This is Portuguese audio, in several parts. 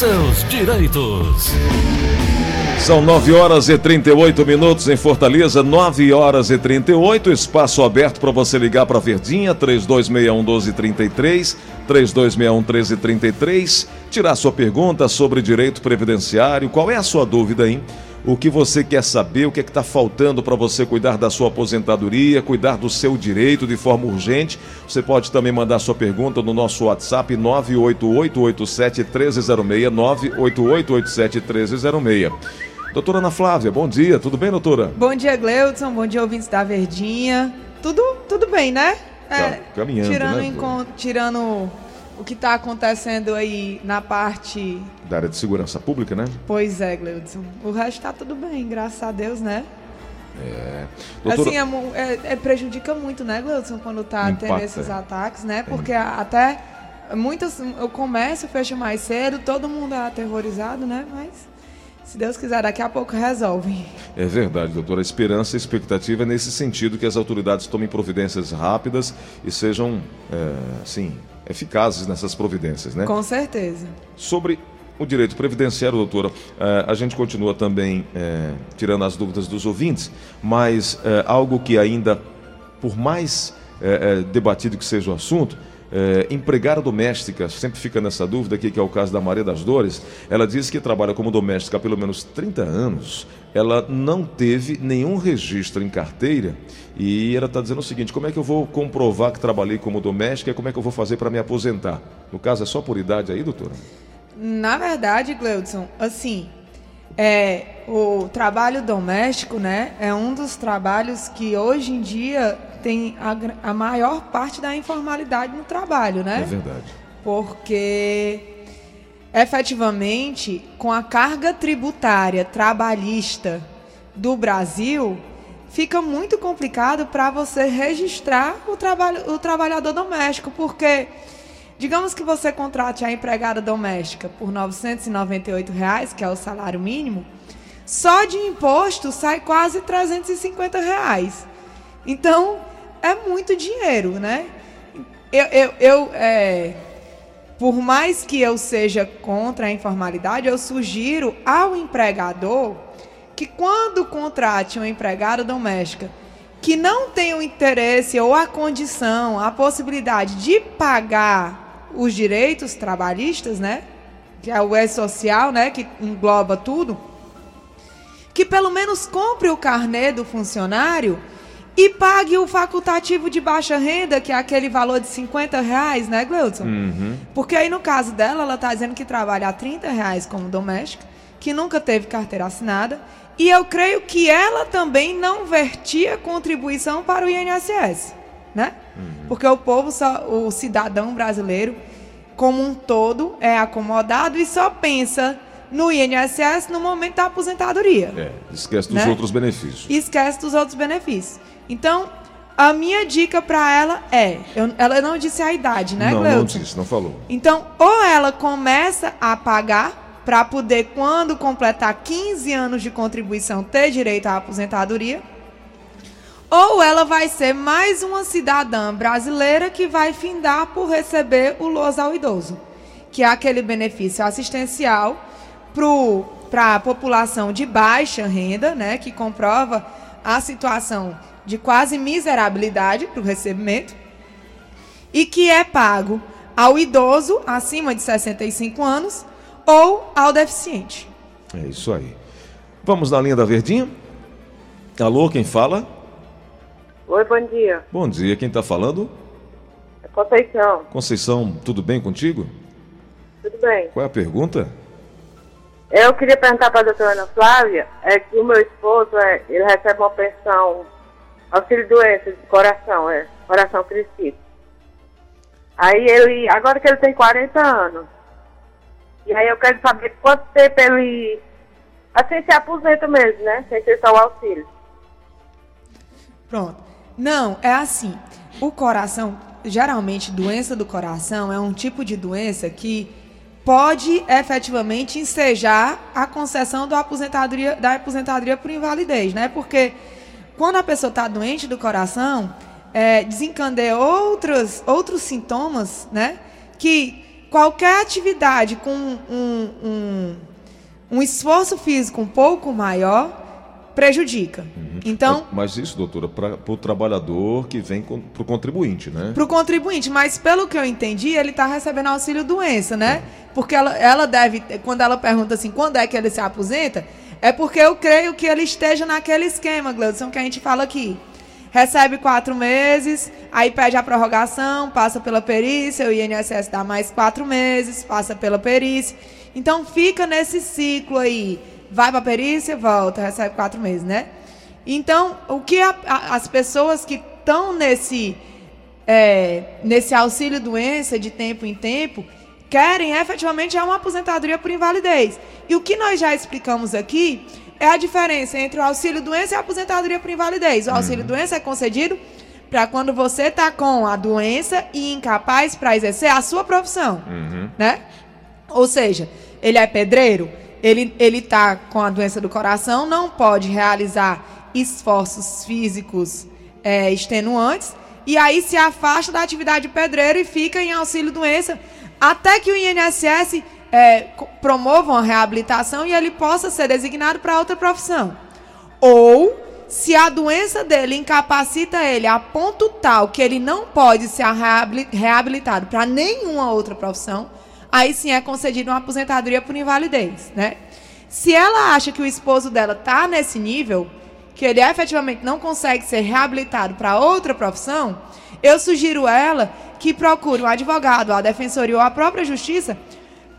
seus direitos. São 9 horas e 38 minutos em Fortaleza, 9 horas e 38. Espaço aberto para você ligar para Verdinha, 3261 1233, 3261 1333. Tirar sua pergunta sobre direito previdenciário. Qual é a sua dúvida, hein? O que você quer saber, o que é está faltando para você cuidar da sua aposentadoria, cuidar do seu direito de forma urgente. Você pode também mandar sua pergunta no nosso WhatsApp 98887-1306, 98887-1306. Doutora Ana Flávia, bom dia, tudo bem, doutora? Bom dia, Gleudson, bom dia, ouvintes da Verdinha. Tudo, tudo bem, né? É, caminhando, tirando, né? tirando o que está acontecendo aí na parte. Da área de segurança pública, né? Pois é, Gleudson. O resto tá tudo bem, graças a Deus, né? É. Doutora, Assim, é, é- é- prejudica muito, né, Gleudson, quando tá tendo esses é. ataques, né? Porque a- até muitas. O comércio fecha mais cedo, todo mundo é aterrorizado, né? Mas. Se Deus quiser, daqui a pouco resolve. É verdade, doutora. A esperança e expectativa é nesse sentido que as autoridades tomem providências rápidas e sejam, é, assim, eficazes nessas providências, né? Com certeza. Sobre o direito previdenciário, doutora, eh, a gente continua também eh, tirando as dúvidas dos ouvintes, mas eh, algo que ainda, por mais eh, debatido que seja o assunto, eh, empregada doméstica, sempre fica nessa dúvida aqui, que é o caso da Maria das Dores, ela diz que trabalha como doméstica há pelo menos 30 anos, ela não teve nenhum registro em carteira e ela está dizendo o seguinte, como é que eu vou comprovar que trabalhei como doméstica e como é que eu vou fazer para me aposentar? No caso, é só por idade aí, doutora? Na verdade, Gleudson, assim, é, o trabalho doméstico, né, é um dos trabalhos que hoje em dia tem a, a maior parte da informalidade no trabalho, É né? verdade. Porque efetivamente, com a carga tributária trabalhista do Brasil, fica muito complicado para você registrar o, trabalho, o trabalhador doméstico, porque digamos que você contrate a empregada doméstica por 998 reais, que é o salário mínimo, só de imposto sai quase 350 reais. Então, é muito dinheiro, né? Eu, eu, eu, é, por mais que eu seja contra a informalidade, eu sugiro ao empregador que quando contrate uma empregada doméstica que não tem o interesse ou a condição, a possibilidade de pagar os direitos trabalhistas, né? Que é o E-Social, né? Que engloba tudo. Que pelo menos compre o carnê do funcionário e pague o facultativo de baixa renda, que é aquele valor de 50 reais, né, Gleudson? Uhum. Porque aí no caso dela, ela está dizendo que trabalha a 30 reais como doméstica, que nunca teve carteira assinada, e eu creio que ela também não vertia contribuição para o INSS, né? Porque o povo, só, o cidadão brasileiro, como um todo, é acomodado e só pensa no INSS no momento da aposentadoria É, esquece dos Né? outros benefícios. esquece dos outros benefícios. Então, a minha dica para ela é, eu- ela não disse a idade, né, não, não disse, não falou. Então, ou ela começa a pagar para poder, quando completar 15 anos de contribuição, ter direito à aposentadoria, ou ela vai ser mais uma cidadã brasileira que vai findar por receber o LOS ao idoso, que é aquele benefício assistencial para a população de baixa renda, né, que comprova a situação de quase miserabilidade para o recebimento, e que é pago ao idoso acima de 65 anos ou ao deficiente. É isso aí. Vamos na linha da Verdinha? Alô, quem fala? Oi, bom dia. Bom dia, quem está falando? É Conceição, Conceição, tudo bem contigo? tudo bem? Qual é a pergunta? Eu queria perguntar para a doutora Ana Flávia, é que o meu esposo, é, ele recebe uma pensão, auxílio doença de coração, é, coração crescido. Aí ele, agora que ele tem 40 anos, e aí eu quero saber quanto tempo ele, assim se aposenta mesmo, né, sem ter só o auxílio. Pronto. Não, é assim. O coração, geralmente, doença do coração é um tipo de doença que pode efetivamente ensejar a concessão da aposentadoria, da aposentadoria por invalidez, né? Porque quando a pessoa está doente do coração, é, desencadeia outros, outros sintomas, né? Que qualquer atividade com um, um, um esforço físico um pouco maior prejudica. Então, Mas isso, doutora, para o trabalhador que vem para o contribuinte, né? para o contribuinte, mas pelo que eu entendi, ele está recebendo auxílio doença, né? Porque ela, ela deve, quando ela pergunta assim, quando é que ele se aposenta, é porque eu creio que ele esteja naquele esquema, Gleudson, que a gente fala aqui. Recebe quatro meses, aí pede a prorrogação, passa pela perícia, o INSS dá mais quatro meses, passa pela perícia. Então fica nesse ciclo aí. Vai para a perícia, volta, recebe quatro meses, né? Então, o que a, a, as pessoas que estão nesse, é, nesse auxílio doença de tempo em tempo querem efetivamente é uma aposentadoria por invalidez. E o que nós já explicamos aqui é a diferença entre o auxílio doença e a aposentadoria por invalidez. O auxílio doença é concedido para quando você está com a doença e incapaz para exercer a sua profissão, né? Ou seja, ele é pedreiro, ele ele está com a doença do coração, não pode realizar esforços físicos é, extenuantes e aí se afasta da atividade de pedreiro e fica em auxílio doença até que o INSS é, promova uma reabilitação e ele possa ser designado para outra profissão. Ou, se a doença dele incapacita ele a ponto tal que ele não pode ser reabili- reabilitado para nenhuma outra profissão, aí sim é concedida uma aposentadoria por invalidez, né? Se ela acha que o esposo dela está nesse nível, que ele efetivamente não consegue ser reabilitado para outra profissão, eu sugiro ela que procure um advogado, a defensoria ou a própria justiça,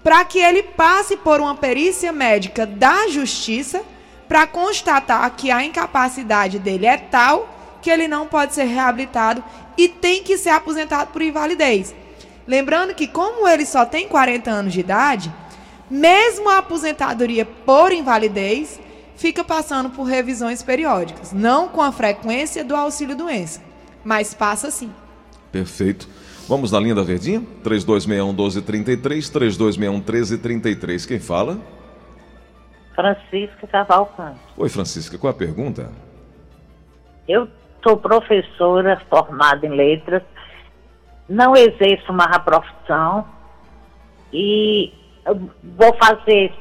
para que ele passe por uma perícia médica da justiça para constatar que a incapacidade dele é tal que ele não pode ser reabilitado e tem que ser aposentado por invalidez. Lembrando que, como ele só tem 40 anos de idade, mesmo a aposentadoria por invalidez fica passando por revisões periódicas, não com a frequência do auxílio doença, mas passa sim. Perfeito. Vamos na linha da Verdinha? 3261-1233, 3261-1333. Quem fala? Francisca Cavalcante. Oi, Francisca, qual a pergunta? Eu sou professora formada em letras, não exerço mais a profissão e vou fazer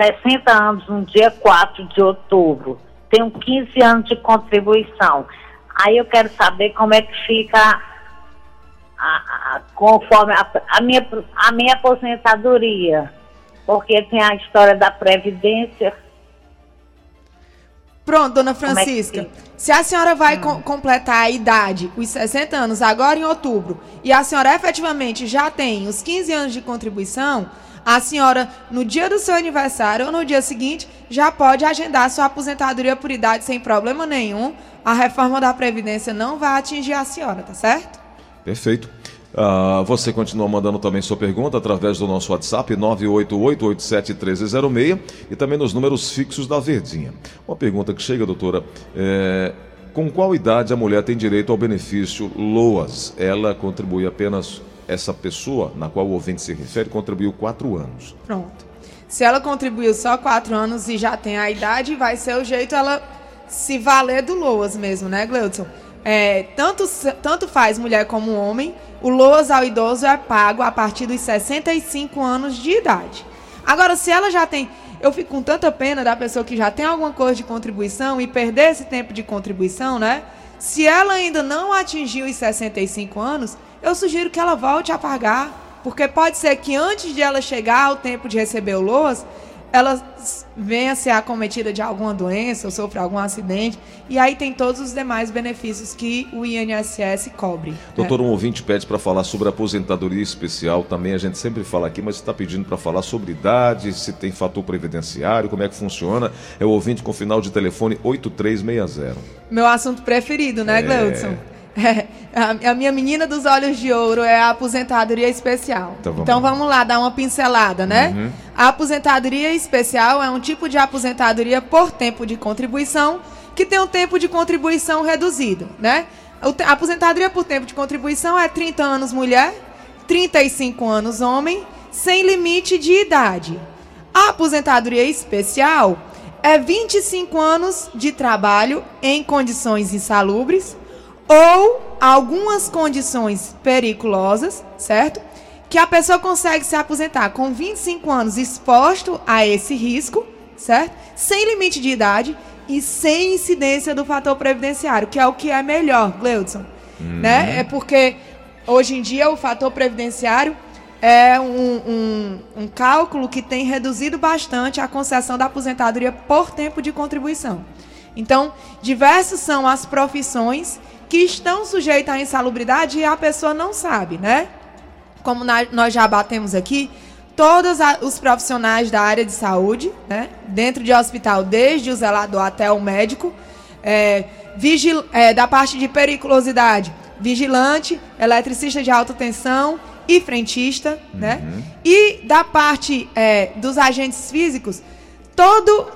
60 anos no dia 4 de outubro. Tenho 15 anos de contribuição. Aí eu quero saber como é que fica a- a- conforme a, a minha, a minha aposentadoria. Porque tem a história da Previdência. Pronto, dona é Francisca. fica? Se a senhora vai co- completar a idade, os 60 anos, agora em outubro, e a senhora efetivamente já tem os 15 anos de contribuição, a senhora, no dia do seu aniversário ou no dia seguinte, já pode agendar sua aposentadoria por idade sem problema nenhum. A reforma da Previdência não vai atingir a senhora, tá certo? Perfeito. Ah, você continua mandando também sua pergunta através do nosso WhatsApp 988-871306 e também nos números fixos da Verdinha. Uma pergunta que chega, doutora, é, com qual idade a mulher tem direito ao benefício LOAS? Ela contribui apenas, essa pessoa na qual o ouvinte se refere, contribuiu quatro anos. Pronto. Se ela contribuiu só quatro anos e já tem a idade, vai ser o jeito ela se valer do LOAS mesmo, né, Gleudson? É, tanto, tanto faz mulher como homem, o LOAS ao idoso é pago a partir dos 65 anos de idade. Agora, se ela já tem. Eu fico com tanta pena da pessoa que já tem alguma coisa de contribuição e perder esse tempo de contribuição, né? Se ela ainda não atingiu os 65 anos, eu sugiro que ela volte a pagar. Porque pode ser que antes de ela chegar ao tempo de receber o LOAS, ela venha a ser acometida de alguma doença ou sofra algum acidente. E aí tem todos os demais benefícios que o INSS cobre. né? Doutor, um ouvinte pede para falar sobre aposentadoria especial. Também a gente sempre fala aqui, mas está pedindo para falar sobre idade, se tem fator previdenciário, como é que funciona. É o ouvinte com final de telefone 8360. Meu assunto preferido, né, É. Gleudson? É, a, a minha menina dos olhos de ouro é a aposentadoria especial. Então vamos Então lá. vamos lá dar uma pincelada, né? Uhum. A aposentadoria especial é um tipo de aposentadoria por tempo de contribuição que tem um tempo de contribuição reduzido, né? A aposentadoria por tempo de contribuição é 30 anos mulher, 35 anos homem, sem limite de idade. A aposentadoria especial é 25 anos de trabalho em condições insalubres ou algumas condições periculosas, certo? que a pessoa consegue se aposentar com 25 anos exposto a esse risco, certo? Sem limite de idade e sem incidência do fator previdenciário, que é o que é melhor, Gleudson. Né? É porque hoje em dia o fator previdenciário é um, um, um cálculo que tem reduzido bastante a concessão da aposentadoria por tempo de contribuição. Então, diversas são as profissões que estão sujeitas à insalubridade e a pessoa não sabe, né? Como nós já batemos aqui, todos os profissionais da área de saúde, né? Dentro de hospital, desde o zelador até o médico, é, vigil- é, da parte de periculosidade, vigilante, eletricista de alta tensão e frentista, né? E da parte é, dos agentes físicos, todo,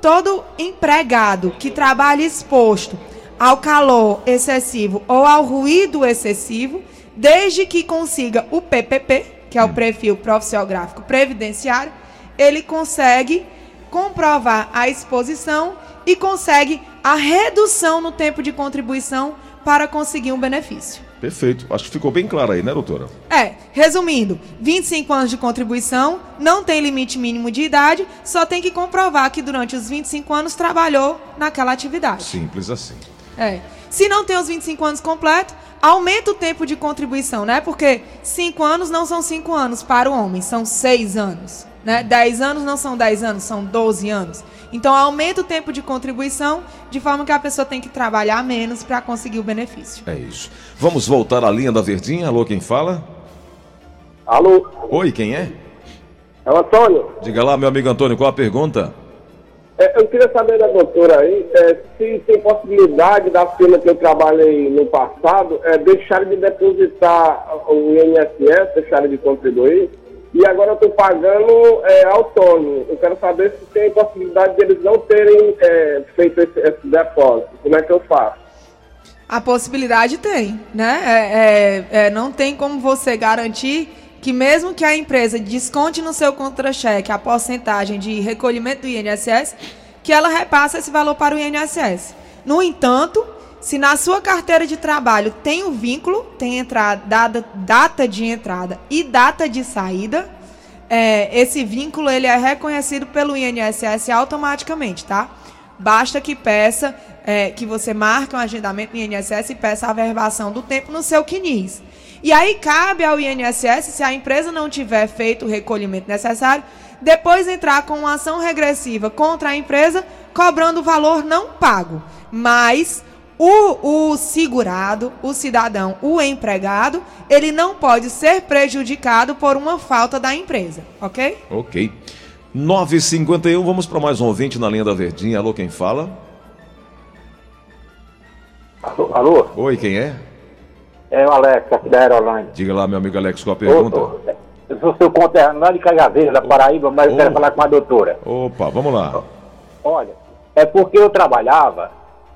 todo empregado que trabalha exposto ao calor excessivo ou ao ruído excessivo, desde que consiga o PPP, que é o perfil profissiográfico previdenciário, ele consegue comprovar a exposição e consegue a redução no tempo de contribuição para conseguir um benefício. Perfeito. Acho que ficou bem claro aí, né, doutora? É, resumindo, 25 anos de contribuição, não tem limite mínimo de idade, só tem que comprovar que durante os 25 anos trabalhou naquela atividade. Simples assim. É. Se não tem os 25 anos completos, aumenta o tempo de contribuição, né? Porque 5 anos não são 5 anos para o homem, são 6 anos. Né? 10 anos não são 10 anos, são 12 anos. Então aumenta o tempo de contribuição, de forma que a pessoa tem que trabalhar menos para conseguir o benefício. É isso. Vamos voltar à linha da Verdinha. Alô, quem fala? Alô, Oi, quem é? é o Antônio. Diga lá, meu amigo Antônio, qual a pergunta? É, eu queria saber da doutora aí é, se tem possibilidade da firma que eu trabalhei no passado é, deixar de depositar o INSS, deixar de contribuir, e agora eu estou pagando é, autônomo. Eu quero saber se tem possibilidade de eles não terem é, feito esse, esse depósito. Como é que eu faço? A possibilidade tem, né? É, é, não tem como você garantir que mesmo que a empresa desconte no seu contra-cheque a porcentagem de recolhimento do INSS, que ela repasse esse valor para o INSS. No entanto, se na sua carteira de trabalho tem o vínculo, tem entrada, data, data de entrada e data de saída, é, esse vínculo ele é reconhecido pelo INSS automaticamente, tá? Basta que peça, é, que você marque um agendamento no INSS e peça a averbação do tempo no seu CNIS. E aí cabe ao INSS, se a empresa não tiver feito o recolhimento necessário, depois entrar com uma ação regressiva contra a empresa, cobrando o valor não pago. Mas o, o segurado, o cidadão, o empregado, ele não pode ser prejudicado por uma falta da empresa, ok? Ok. 9h51, vamos para mais um ouvinte na linha da Verdinha. Alô, quem fala? Alô, alô? Oi, quem é? é o Alex, aqui da Aerolândia. Diga lá, meu amigo Alex, qual a pergunta? Ô, ô, Eu sou seu conterrâneo de Cagaveira, da Paraíba, mas eu quero falar com a doutora. Opa, vamos lá. Olha, é porque eu trabalhava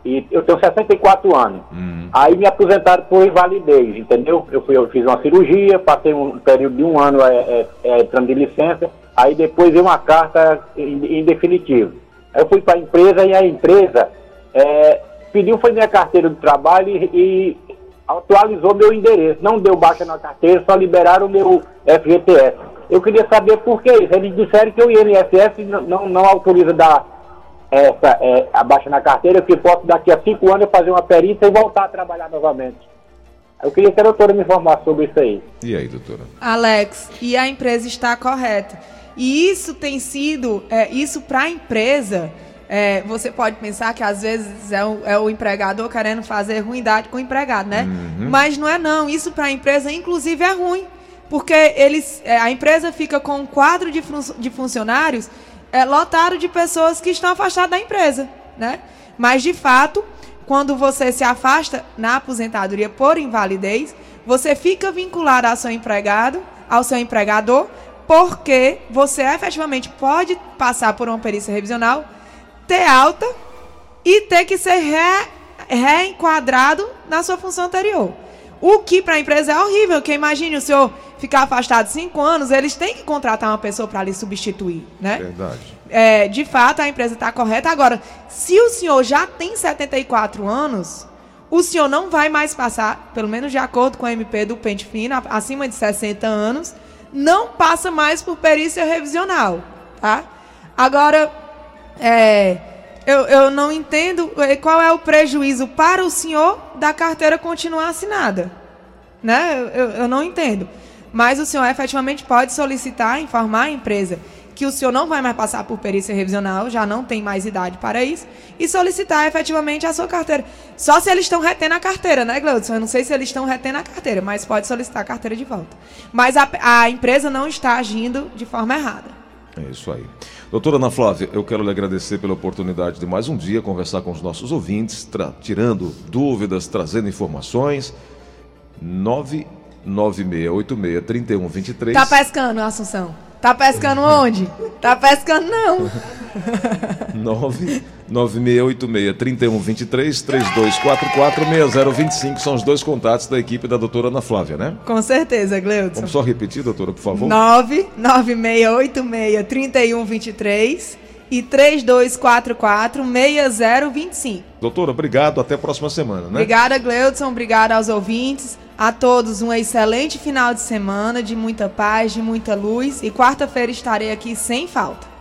e eu tenho 64 anos. Hum. Aí me aposentaram por invalidez, entendeu? Eu, fui, eu fiz uma cirurgia, passei um período de um ano é, é, é, entrando de licença, aí depois veio uma carta em, em definitivo. Aí eu fui para a empresa e a empresa é, pediu foi minha carteira de trabalho e, e atualizou meu endereço. Não deu baixa na carteira, só liberaram o meu FGTS. Eu queria saber por que isso. Eles disseram que o INSS não, não, não autoriza dar essa é, a baixa na carteira, que posso daqui a cinco anos eu fazer uma perícia e voltar a trabalhar novamente. Eu queria que a doutora me informasse sobre isso aí. E aí, doutora? Alex, e a empresa está correta. E isso tem sido, é, isso para a empresa, é, você pode pensar que às vezes é o, é o empregador querendo fazer ruindade com o empregado, né? Mas não é não, isso para a empresa inclusive é ruim. Porque eles, é, a empresa fica com um quadro de, fun- de funcionários é, lotado de pessoas que estão afastadas da empresa, né? Mas de fato, quando você se afasta na aposentadoria por invalidez, você fica vinculado ao seu empregado, ao seu empregador, porque você efetivamente pode passar por uma perícia revisional, ter alta e ter que ser re- reenquadrado na sua função anterior. O que para a empresa é horrível, porque imagine o senhor ficar afastado cinco anos, eles têm que contratar uma pessoa para lhe substituir, né? Verdade. É, de fato, a empresa está correta. Agora, se o senhor já tem 74 anos, o senhor não vai mais passar, pelo menos de acordo com o MP do Pente Fino, a- acima de 60 anos, não passa mais por perícia revisional, tá? Agora, é, eu, eu não entendo eh, qual é o prejuízo para o senhor da carteira continuar assinada, né? Eu, eu não entendo. Mas o senhor efetivamente pode solicitar, informar a empresa que o senhor não vai mais passar por perícia revisional, já não tem mais idade para isso, e solicitar efetivamente a sua carteira. Só se eles estão retendo a carteira, né, Gleudson? Eu não sei se eles estão retendo a carteira, mas pode solicitar a carteira de volta. Mas a, a empresa não está agindo de forma errada. É isso aí. Doutora Ana Flávia, eu quero lhe agradecer pela oportunidade de mais um dia conversar com os nossos ouvintes, tirando dúvidas, trazendo informações. 996863123. Tá pescando, Assunção? Tá pescando onde? Tá pescando não. 996863123 são os dois contatos da equipe da doutora Ana Flávia, né? Com certeza, Gleudson. Vamos só repetir, doutora, por favor? 996863123 e 3244-6025. Doutora, obrigado. Até a próxima semana, né? Obrigada, Gleudson. Obrigada aos ouvintes. A todos um excelente final de semana, de muita paz, de muita luz. E quarta-feira estarei aqui sem falta.